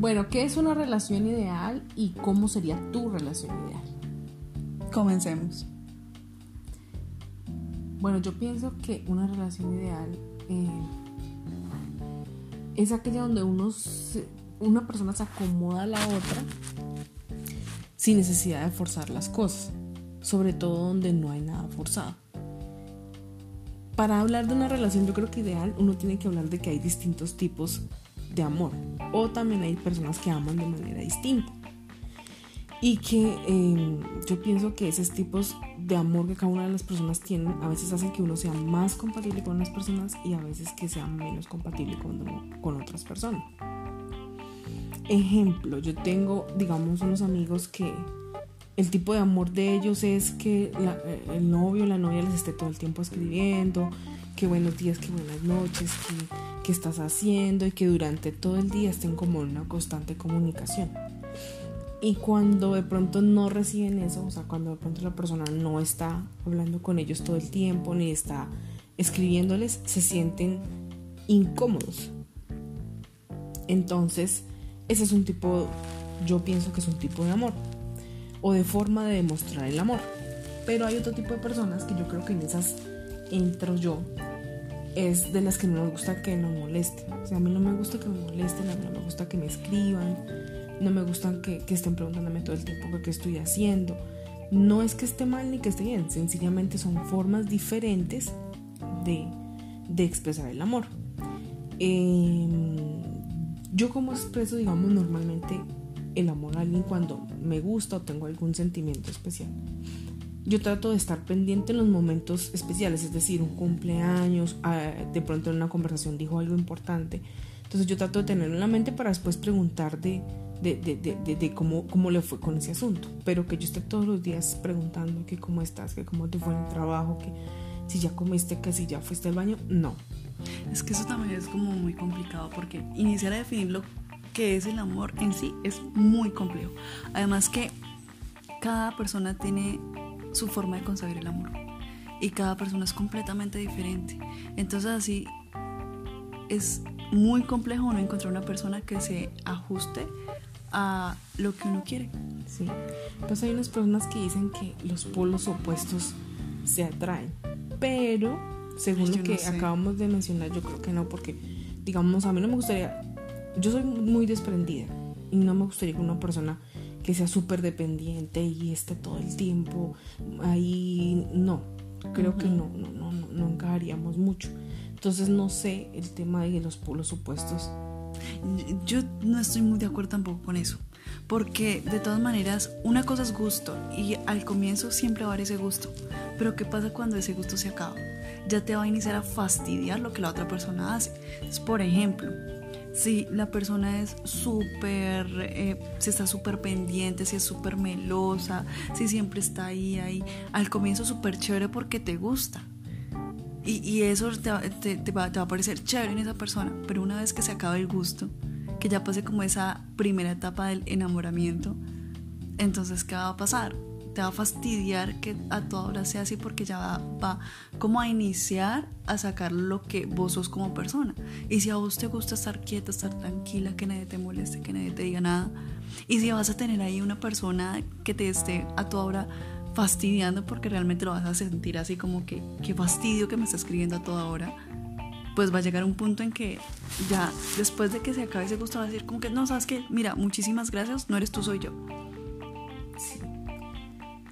Bueno, ¿qué es una relación ideal y cómo sería tu relación ideal? Comencemos. Bueno, yo pienso que una relación ideal eh, es aquella donde uno una persona se acomoda a la otra sin necesidad de forzar las cosas, sobre todo donde no hay nada forzado. Para hablar de una relación yo creo que ideal uno tiene que hablar de que hay distintos tipos de amor o también hay personas que aman de manera distinta y que em, yo pienso que esos tipos de amor que cada una de las personas tienen a veces hacen que uno sea más compatible con unas personas y a veces que sea menos compatible con, con otras personas. Ejemplo, yo tengo, digamos, unos amigos que el tipo de amor de ellos es que eh, el novio o la novia les esté todo el tiempo escribiendo, que buenos días, que buenas noches, que, estás haciendo y que durante todo el día estén como en una constante comunicación. Y cuando de pronto no reciben eso, o sea, cuando de pronto la persona no está hablando con ellos todo el tiempo, ni está escribiéndoles, se sienten incómodos. Entonces, ese es un tipo, yo pienso que es un tipo de amor, o de forma de demostrar el amor. Pero hay otro tipo de personas que yo creo que en esas entro yo, es de las que no me gusta que nos molesten. O sea, a mí no me gusta que me molesten, a mí no me gusta que me escriban no me gustan que, estén preguntándome todo el tiempo qué estoy haciendo. No es que esté mal ni que esté bien, sencillamente son formas diferentes de, expresar el amor. Em, yo como expreso, digamos, normalmente el amor a alguien cuando me gusta o tengo algún sentimiento especial. Yo trato de estar pendiente en los momentos especiales, es decir, un cumpleaños, ah, de pronto en una conversación dijo algo importante. Entonces yo trato de tenerlo en la mente para después preguntar de, de, de, de, cómo, cómo le fue con ese asunto. Pero que yo esté todos los días preguntando que cómo estás, que cómo te fue el trabajo, que si ya comiste, que si ya fuiste al baño, no. Es que eso también es como muy complicado porque iniciar a definir lo que es el amor en sí es muy complejo. Además que cada persona tiene su forma de concebir el amor y cada persona es completamente diferente. Entonces así es muy complejo no encontrar una persona que se ajuste a lo que uno quiere. Sí. Pues hay unas personas que dicen que los polos opuestos se atraen, pero según lo que acabamos de mencionar, yo creo que no, porque digamos, a mí no me gustaría, yo soy muy desprendida y no me gustaría que una persona que sea súper dependiente y esté todo el tiempo ahí, no, creo que no, no, no, no, no encajaríamos mucho. Entonces no sé el tema de los polos opuestos yo no estoy muy de acuerdo tampoco con eso. Porque de todas maneras, una cosa es gusto y al comienzo siempre va a haber ese gusto. Pero ¿qué pasa cuando ese gusto se acaba? Ya te va a iniciar a fastidiar lo que la otra persona hace. por ejemplo, si la persona es súper, eh, si está súper pendiente, si es súper melosa, si siempre está ahí, ahí, al comienzo súper chévere porque te gusta. Y, eso te, va, a parecer chévere en esa persona, pero una vez que se acaba el gusto, que ya pase como esa primera etapa del enamoramiento, entonces ¿qué va a pasar? Te va a fastidiar que a toda hora sea así porque ya va, va, como a iniciar a sacar lo que vos sos como persona. Y si a vos te gusta estar quieta, estar tranquila, que nadie te moleste, que nadie te diga nada, y si vas a tener ahí una persona que te esté a toda hora fastidiando porque realmente lo vas a sentir así como que qué fastidio que me está escribiendo a toda hora, pues va a llegar un punto en que ya después de que se acabe ese gusto va a decir como que no, sabes que, mira, muchísimas gracias, no eres tú, soy yo.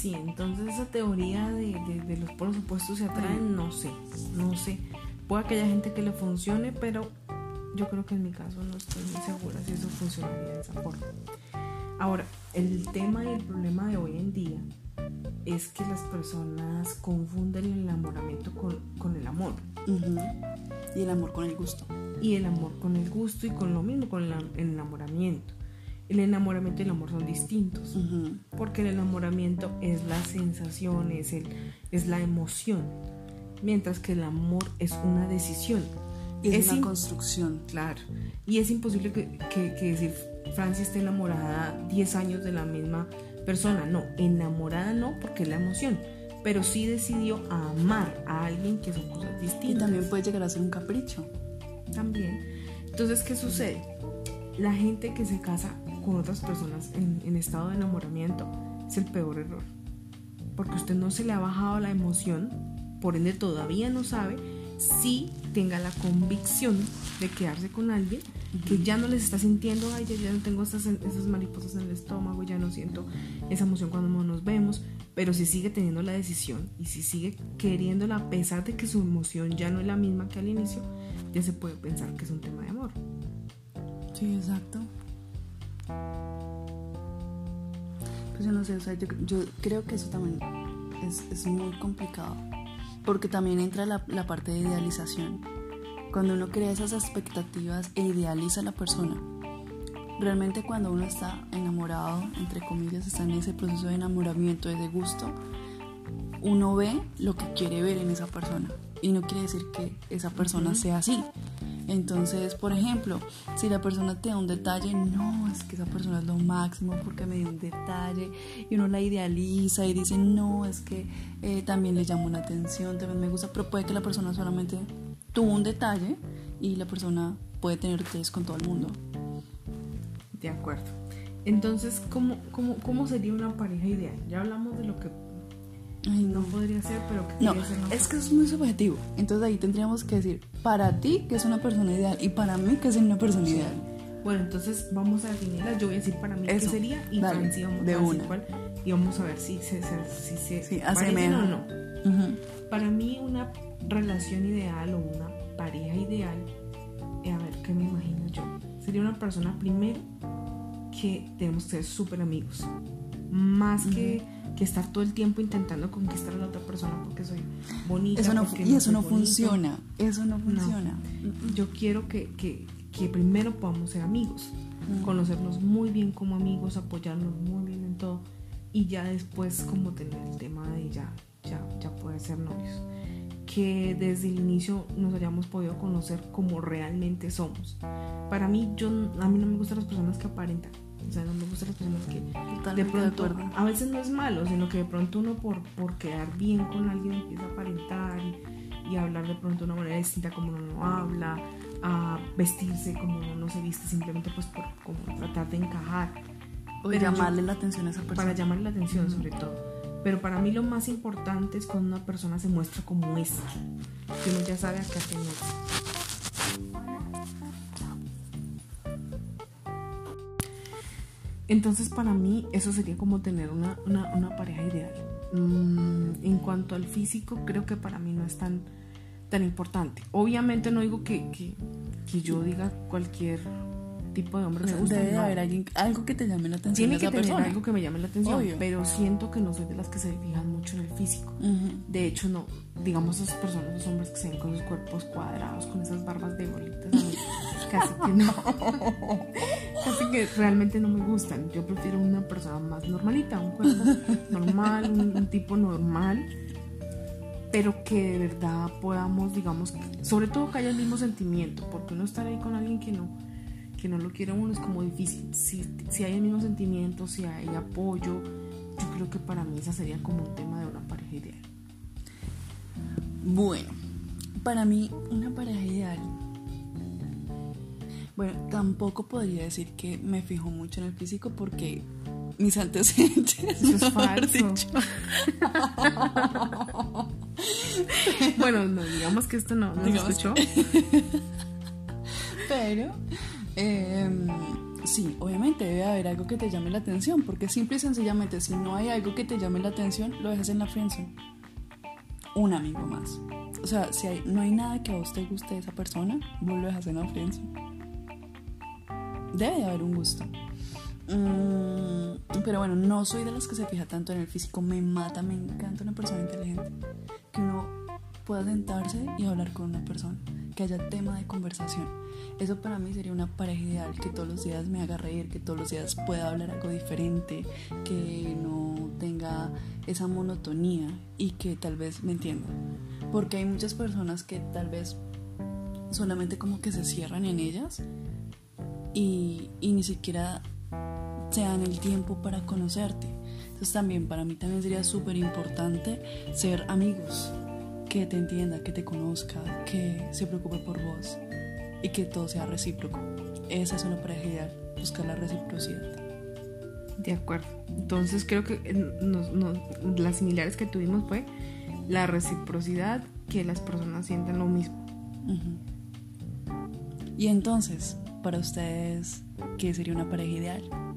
Sí, entonces esa teoría de, de, los polos opuestos se atraen, no sé, no sé. Puede que haya gente que le funcione, pero yo creo que en mi caso no estoy muy segura si eso funcionaría de esa forma. Ahora, el tema y el problema de hoy en día es que las personas confunden el enamoramiento con, el amor. Y el amor con el gusto. Y el amor con el gusto y con lo mismo, con el, enamoramiento. El enamoramiento y el amor son distintos. Porque el enamoramiento es la sensación, es, el, es la emoción. Mientras que el amor es una decisión. Es, una construcción. Claro. Y es imposible que, que, que si Francia esté enamorada 10 años de la misma persona, no, enamorada no, porque es la emoción, pero sí decidió amar a alguien que son cosas distintas. Y también puede llegar a ser un capricho. También. Entonces, ¿qué sucede? la gente que se casa con otras personas en, en estado de enamoramiento es el peor error. Porque usted no se le ha bajado la emoción, por ende todavía no sabe si tenga la convicción de quedarse con alguien que ya no les está sintiendo, ay, ya, ya no tengo esas, esas mariposas en el estómago, ya no siento esa emoción cuando nos vemos, pero si sigue teniendo la decisión y si sigue queriéndola a pesar de que su emoción ya no es la misma que al inicio, ya se puede pensar que es un tema de amor. Sí, exacto. Pues yo no sé, o sea, yo, yo creo que eso también es, es muy complicado porque también entra la, la, parte de idealización. Cuando uno crea esas expectativas e idealiza a la persona, realmente cuando uno está enamorado, entre comillas, está en ese proceso de enamoramiento, de gusto, uno ve lo que quiere ver en esa persona. Y no quiere decir que esa persona sea así. Entonces, por ejemplo, si la persona te da un detalle, no, es que esa persona es lo máximo porque me dio un detalle y uno la idealiza y dice, no, es que eh, también le llamo la atención, también me gusta, pero puede que la persona solamente tuvo un detalle y la persona puede tener detalles con todo el mundo. De acuerdo. Entonces, ¿cómo, cómo, cómo sería una pareja ideal? Ya hablamos de lo que Ay, no podría ser, pero No, es que es muy subjetivo. Entonces ahí tendríamos que decir, para ti, que es una persona ideal, y para mí, que es una persona ideal. Bueno, entonces vamos a definirla. Yo voy a decir para mí qué Eso, sería y dale, Franci vamos de una. Y vamos a ver si se, si se Sí, o no. Ujú. Para mí una relación ideal o una pareja ideal, eh, a ver, ¿qué me imagino yo? Sería una persona primero que tenemos que ser súper amigos. Más que, que estar todo el tiempo intentando conquistar a la otra persona porque soy bonita. Eso no, porque y eso no funciona. Eso no funciona. Yo quiero que, que, que primero podamos ser amigos, conocernos muy bien como amigos, apoyarnos muy bien en todo y ya después como tener el tema de ya, ya, ya poder ser novios. Que desde el inicio nos hayamos podido conocer como realmente somos. Para mí, yo, a mí no me gustan las personas que aparentan. O sea, no me gustan las personas que Totalmente de pronto, acuerdo. a veces no es malo, sino que de pronto uno por, por quedar bien con alguien empieza a aparentar y, y hablar de pronto de una manera distinta como uno no habla, a vestirse como uno no se viste simplemente pues por como tratar de encajar O Pero yo- llamarle la atención a esa persona. para llamar la atención sobre todo. Pero para mí lo más importante es cuando una persona se muestra como es, que uno ya sabe a qué atenerse. Entonces para mí eso sería como tener una, una, una pareja ideal. Mm, en cuanto al físico, creo que para mí no es tan, tan importante. Obviamente no digo que, que, que yo diga cualquier tipo de hombre O me gusta. debe no. haber alguien, algo que te llame la atención Tiene que tener persona. algo que me llame la atención, Obvio. pero siento que no soy de las que se fijan mucho en el físico. De hecho, no, digamos esas personas, los hombres que se ven con sus cuerpos cuadrados, con esas barbas de bolitas, casi que no. casi que realmente no me gustan. Yo prefiero una persona más normalita, un cuerpo normal, un, un tipo normal, pero que de verdad podamos, digamos, sobre todo que haya el mismo sentimiento, porque uno estar ahí con alguien que no que no lo quiere uno es como difícil. Si, si hay el mismo sentimiento, si hay apoyo, yo creo que para mí esa sería como un tema de una pareja ideal. Bueno, para mí una pareja ideal. Bueno, tampoco podría decir que me fijo mucho en el físico porque mis antecedentes. Eso es falso. bueno, no, digamos que esto no, no escuchó. Pero, eh, sí, obviamente debe haber algo que te llame la atención, porque simple y sencillamente, si no hay algo que te llame la atención, lo dejas en la friendzone. Un amigo más. O sea, si hay- no hay nada que a vos te guste de esa persona, vos lo dejas en la friendzone. Debe de haber un gusto. Mm, pero bueno, no soy de las que se fija tanto en el físico. Me mata, me encanta una persona inteligente. Que uno pueda sentarse y hablar con una persona. Que haya tema de conversación. Eso para mí sería una pareja ideal. Que todos los días me haga reír, que todos los días pueda hablar algo diferente. Que no tenga esa monotonía y que tal vez me entienda. Porque hay muchas personas que tal vez solamente como que se cierran en ellas y, y ni siquiera se dan el tiempo para conocerte. Entonces también para mí también sería súper importante ser amigos, que te entienda, que te conozca, que se preocupe por vos y que todo sea recíproco. esa es una pareja ideal, buscar la reciprocidad. De acuerdo. Entonces creo que eh, nos- nos- las similares que tuvimos fue la reciprocidad, que las personas sientan lo mismo. Ujú. Y entonces, para ustedes, ¿qué sería una pareja ideal?